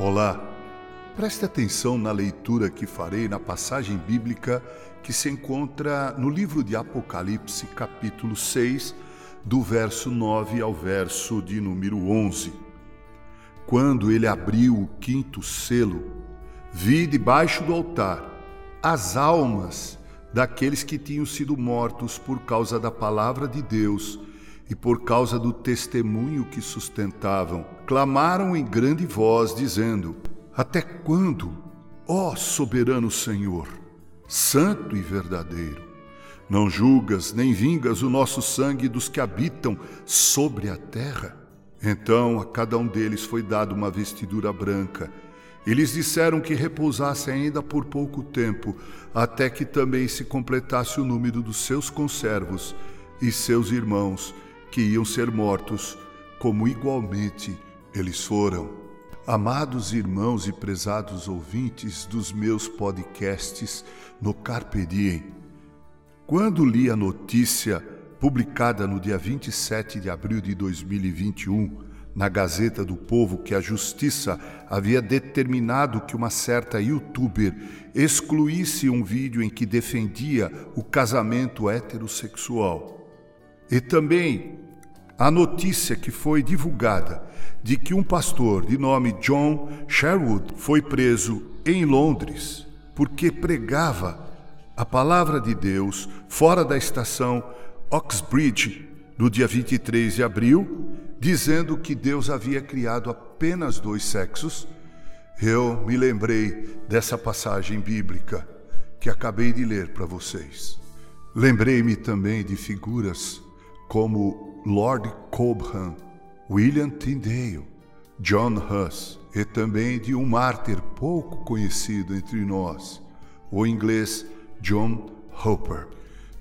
Olá, preste atenção na leitura que farei na passagem bíblica que se encontra no livro de Apocalipse, capítulo 6, do verso 9 ao verso de número 11. Quando ele abriu o quinto selo, vi debaixo do altar as almas daqueles que tinham sido mortos por causa da palavra de Deus e por causa do testemunho que sustentavam, clamaram em grande voz, dizendo: Até quando, ó soberano Senhor, santo e verdadeiro, não julgas nem vingas o nosso sangue dos que habitam sobre a terra? Então a cada um deles foi dada uma vestidura branca, e lhes disseram que repousassem ainda por pouco tempo, até que também se completasse o número dos seus conservos e seus irmãos que iam ser mortos, como igualmente eles foram. Amados irmãos e prezados ouvintes dos meus podcasts no Carpe Diem, quando li a notícia publicada no dia 27 de abril de 2021 na Gazeta do Povo que a justiça havia determinado que uma certa youtuber excluísse um vídeo em que defendia o casamento heterossexual. E também a notícia que foi divulgada de que um pastor de nome John Sherwood foi preso em Londres porque pregava a palavra de Deus fora da estação Oxbridge no dia 23 de abril, dizendo que Deus havia criado apenas dois sexos, eu me lembrei dessa passagem bíblica que acabei de ler para vocês. Lembrei-me também de figuras como Lord Cobham, William Tyndale, John Huss e também de um mártir pouco conhecido entre nós, o inglês John Hopper.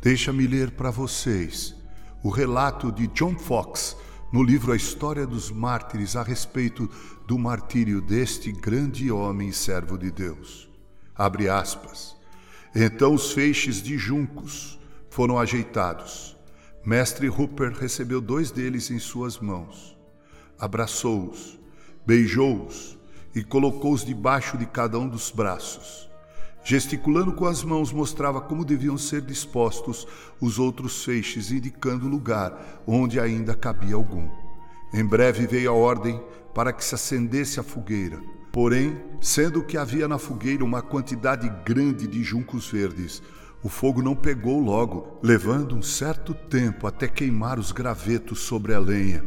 Deixa-me ler para vocês o relato de John Fox no livro A História dos Mártires a respeito do martírio deste grande homem servo de Deus. Abre aspas. Então os feixes de juncos foram ajeitados Mestre Hooper recebeu dois deles em suas mãos, abraçou-os, beijou-os e colocou-os debaixo de cada um dos braços. Gesticulando com as mãos, mostrava como deviam ser dispostos os outros feixes, indicando o lugar onde ainda cabia algum. Em breve veio a ordem para que se acendesse a fogueira. Porém, sendo que havia na fogueira uma quantidade grande de juncos verdes, o fogo não pegou logo, levando um certo tempo até queimar os gravetos sobre a lenha.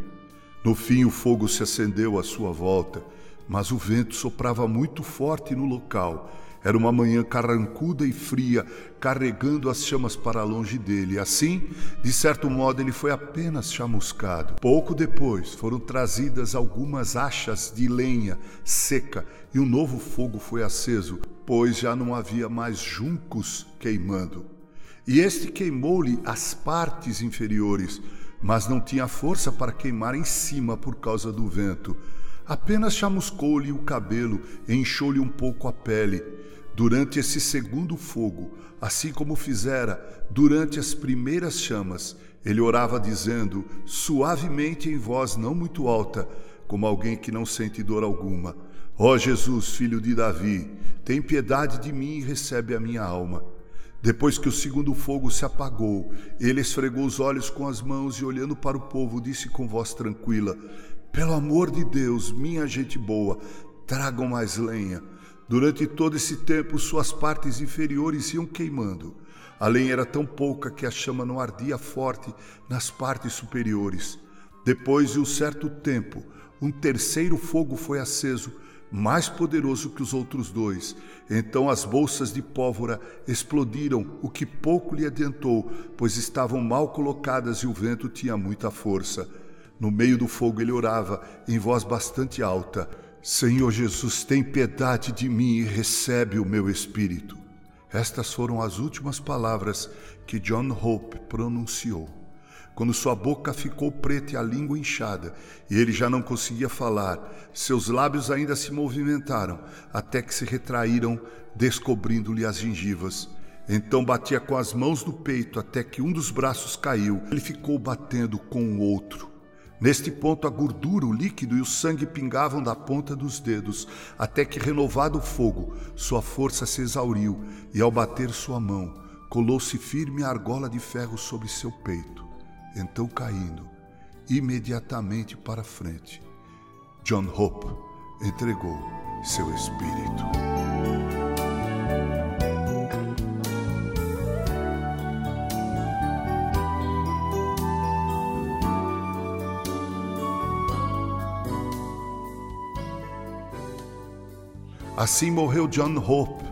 No fim, o fogo se acendeu à sua volta, mas o vento soprava muito forte no local. Era uma manhã carrancuda e fria, carregando as chamas para longe dele. Assim, de certo modo, ele foi apenas chamuscado. Pouco depois, foram trazidas algumas achas de lenha seca e um novo fogo foi aceso, pois já não havia mais juncos queimando. E este queimou-lhe as partes inferiores, mas não tinha força para queimar em cima por causa do vento. Apenas chamuscou-lhe o cabelo e inchou-lhe um pouco a pele. Durante esse segundo fogo, assim como fizera durante as primeiras chamas, ele orava dizendo, suavemente em voz não muito alta, como alguém que não sente dor alguma: Ó Jesus, filho de Davi, tem piedade de mim e recebe a minha alma. Depois que o segundo fogo se apagou, ele esfregou os olhos com as mãos e, olhando para o povo, disse com voz tranquila: Pelo amor de Deus, minha gente boa, tragam mais lenha. Durante todo esse tempo, suas partes inferiores iam queimando. A lenha era tão pouca que a chama não ardia forte nas partes superiores. Depois de um certo tempo, um terceiro fogo foi aceso mais poderoso que os outros dois. Então as bolsas de pólvora explodiram, o que pouco lhe adiantou, pois estavam mal colocadas e o vento tinha muita força. No meio do fogo ele orava, em voz bastante alta: Senhor Jesus, tem piedade de mim e recebe o meu espírito. Estas foram as últimas palavras que John Hope pronunciou quando sua boca ficou preta e a língua inchada, e ele já não conseguia falar, seus lábios ainda se movimentaram, até que se retraíram, descobrindo-lhe as gengivas. Então batia com as mãos no peito até que um dos braços caiu. Ele ficou batendo com o outro. Neste ponto, a gordura, o líquido e o sangue pingavam da ponta dos dedos, até que, renovado o fogo, sua força se exauriu e, ao bater sua mão, colou-se firme a argola de ferro sobre seu peito. Então, caindo, imediatamente para frente, John Hope entregou seu espírito. Assim morreu John Hope,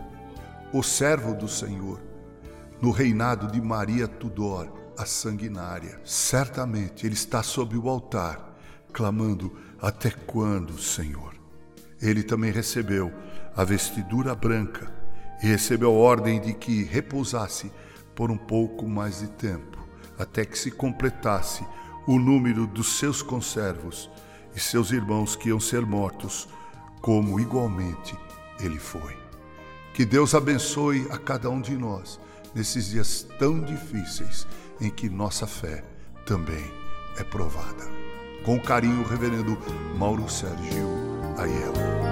o servo do Senhor, no reinado de Maria Tudor, a sanguinária. Certamente ele está sob o altar, clamando: Até quando, Senhor? Ele também recebeu a vestidura branca e recebeu a ordem de que repousasse por um pouco mais de tempo, até que se completasse o número dos seus conservos e seus irmãos que iam ser mortos, como igualmente ele foi. Que Deus abençoe a cada um de nós nesses dias tão difíceis em que nossa fé também é provada. Com carinho, Reverendo Mauro Sérgio Aiello.